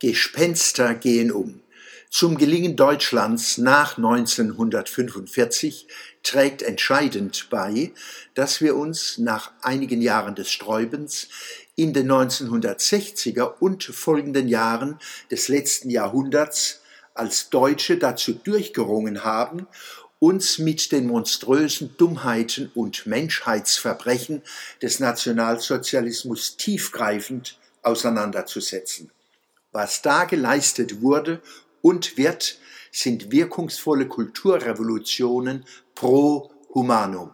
Gespenster gehen um. Zum Gelingen Deutschlands nach 1945 trägt entscheidend bei, dass wir uns nach einigen Jahren des Sträubens in den 1960er und folgenden Jahren des letzten Jahrhunderts als Deutsche dazu durchgerungen haben, uns mit den monströsen Dummheiten und Menschheitsverbrechen des Nationalsozialismus tiefgreifend auseinanderzusetzen. Was da geleistet wurde und wird, sind wirkungsvolle Kulturrevolutionen pro humanum.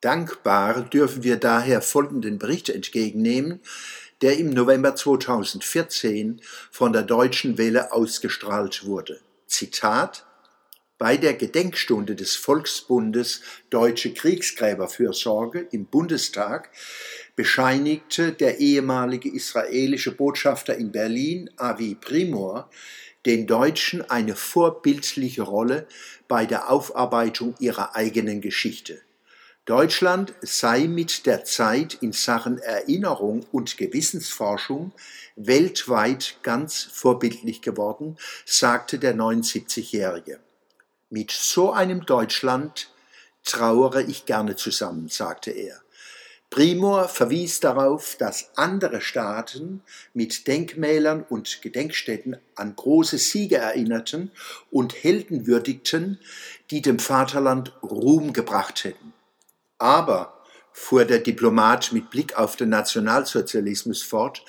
Dankbar dürfen wir daher folgenden Bericht entgegennehmen, der im November 2014 von der Deutschen Welle ausgestrahlt wurde. Zitat bei der Gedenkstunde des Volksbundes Deutsche Kriegsgräberfürsorge im Bundestag bescheinigte der ehemalige israelische Botschafter in Berlin, Avi Primor, den Deutschen eine vorbildliche Rolle bei der Aufarbeitung ihrer eigenen Geschichte. Deutschland sei mit der Zeit in Sachen Erinnerung und Gewissensforschung weltweit ganz vorbildlich geworden, sagte der 79-Jährige. Mit so einem Deutschland trauere ich gerne zusammen, sagte er. Primor verwies darauf, dass andere Staaten mit Denkmälern und Gedenkstätten an große Siege erinnerten und Helden würdigten, die dem Vaterland Ruhm gebracht hätten. Aber, fuhr der Diplomat mit Blick auf den Nationalsozialismus fort,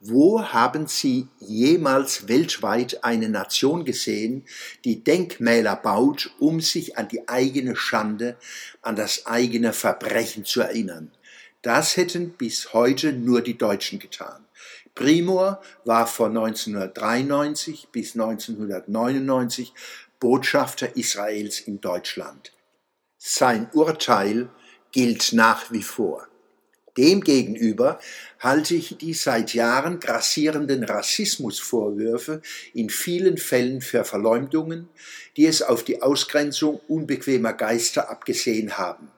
wo haben Sie jemals weltweit eine Nation gesehen, die Denkmäler baut, um sich an die eigene Schande, an das eigene Verbrechen zu erinnern? Das hätten bis heute nur die Deutschen getan. Primor war von 1993 bis 1999 Botschafter Israels in Deutschland. Sein Urteil gilt nach wie vor. Demgegenüber halte ich die seit Jahren grassierenden Rassismusvorwürfe in vielen Fällen für Verleumdungen, die es auf die Ausgrenzung unbequemer Geister abgesehen haben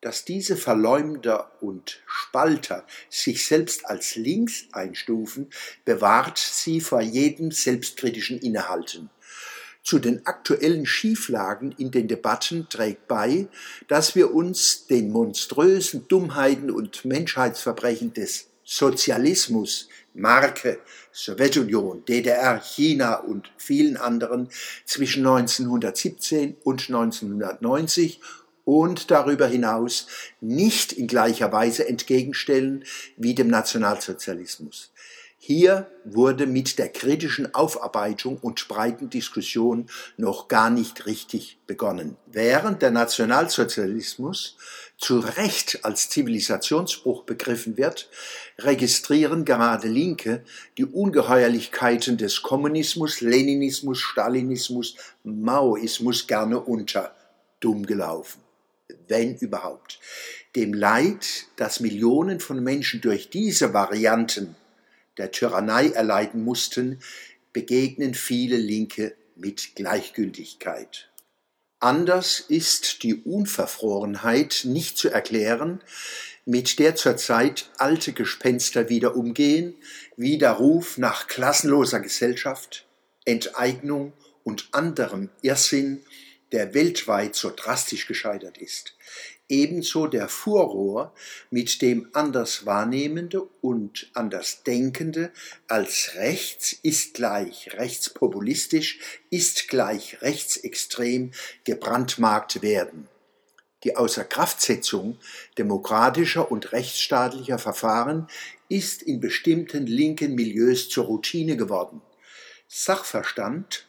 dass diese Verleumder und Spalter sich selbst als links einstufen, bewahrt sie vor jedem selbstkritischen Innehalten. Zu den aktuellen Schieflagen in den Debatten trägt bei, dass wir uns den monströsen Dummheiten und Menschheitsverbrechen des Sozialismus, Marke, Sowjetunion, DDR, China und vielen anderen zwischen 1917 und 1990 und darüber hinaus nicht in gleicher Weise entgegenstellen wie dem Nationalsozialismus. Hier wurde mit der kritischen Aufarbeitung und breiten Diskussion noch gar nicht richtig begonnen. Während der Nationalsozialismus zu Recht als Zivilisationsbruch begriffen wird, registrieren gerade Linke die Ungeheuerlichkeiten des Kommunismus, Leninismus, Stalinismus, Maoismus gerne unter. Dumm gelaufen wenn überhaupt. Dem Leid, das Millionen von Menschen durch diese Varianten der Tyrannei erleiden mussten, begegnen viele Linke mit Gleichgültigkeit. Anders ist die Unverfrorenheit nicht zu erklären, mit der zurzeit alte Gespenster wieder umgehen, wie der Ruf nach klassenloser Gesellschaft, Enteignung und anderem Irrsinn, der weltweit so drastisch gescheitert ist. Ebenso der Furor, mit dem Anderswahrnehmende und Andersdenkende als rechts ist gleich rechtspopulistisch, ist gleich rechtsextrem gebrandmarkt werden. Die Außerkraftsetzung demokratischer und rechtsstaatlicher Verfahren ist in bestimmten linken Milieus zur Routine geworden. Sachverstand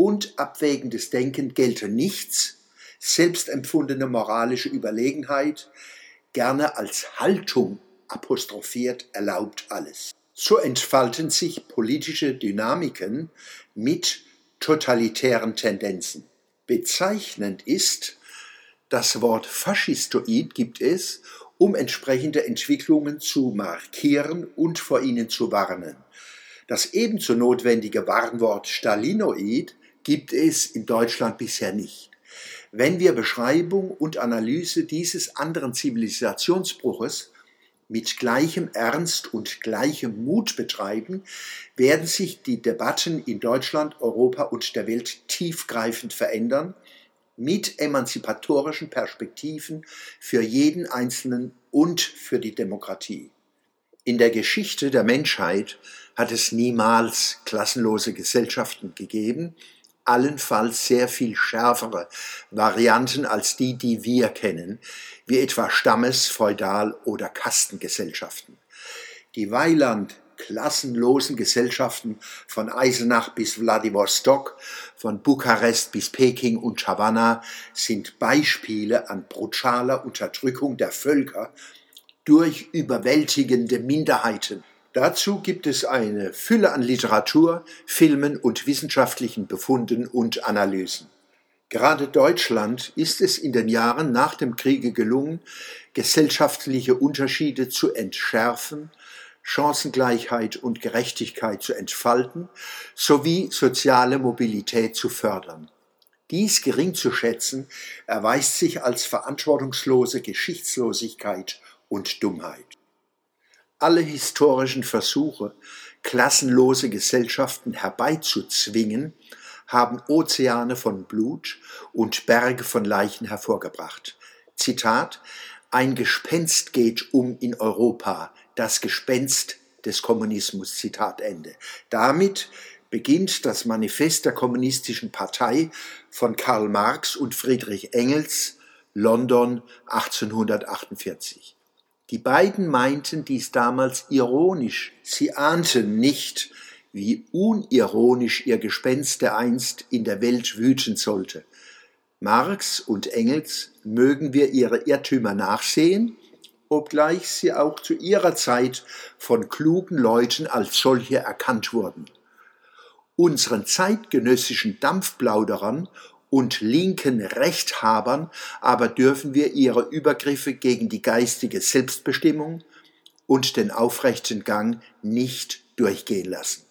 und abwägendes Denken gelte nichts, selbstempfundene moralische Überlegenheit, gerne als Haltung apostrophiert, erlaubt alles. So entfalten sich politische Dynamiken mit totalitären Tendenzen. Bezeichnend ist, das Wort Faschistoid gibt es, um entsprechende Entwicklungen zu markieren und vor ihnen zu warnen. Das ebenso notwendige Warnwort Stalinoid gibt es in Deutschland bisher nicht. Wenn wir Beschreibung und Analyse dieses anderen Zivilisationsbruches mit gleichem Ernst und gleichem Mut betreiben, werden sich die Debatten in Deutschland, Europa und der Welt tiefgreifend verändern, mit emanzipatorischen Perspektiven für jeden Einzelnen und für die Demokratie. In der Geschichte der Menschheit hat es niemals klassenlose Gesellschaften gegeben, allenfalls sehr viel schärfere Varianten als die, die wir kennen, wie etwa Stammes-, Feudal- oder Kastengesellschaften. Die Weiland klassenlosen Gesellschaften von Eisenach bis Wladiwostok, von Bukarest bis Peking und Havanna sind Beispiele an brutaler Unterdrückung der Völker durch überwältigende Minderheiten Dazu gibt es eine Fülle an Literatur, Filmen und wissenschaftlichen Befunden und Analysen. Gerade Deutschland ist es in den Jahren nach dem Kriege gelungen, gesellschaftliche Unterschiede zu entschärfen, Chancengleichheit und Gerechtigkeit zu entfalten sowie soziale Mobilität zu fördern. Dies gering zu schätzen erweist sich als verantwortungslose Geschichtslosigkeit und Dummheit. Alle historischen Versuche, klassenlose Gesellschaften herbeizuzwingen, haben Ozeane von Blut und Berge von Leichen hervorgebracht. Zitat Ein Gespenst geht um in Europa, das Gespenst des Kommunismus. Zitat Ende. Damit beginnt das Manifest der Kommunistischen Partei von Karl Marx und Friedrich Engels, London 1848. Die beiden meinten dies damals ironisch. Sie ahnten nicht, wie unironisch ihr Gespenst einst in der Welt wüten sollte. Marx und Engels mögen wir ihre Irrtümer nachsehen, obgleich sie auch zu ihrer Zeit von klugen Leuten als solche erkannt wurden. Unseren zeitgenössischen Dampfplauderern und linken Rechthabern aber dürfen wir ihre Übergriffe gegen die geistige Selbstbestimmung und den aufrechten Gang nicht durchgehen lassen.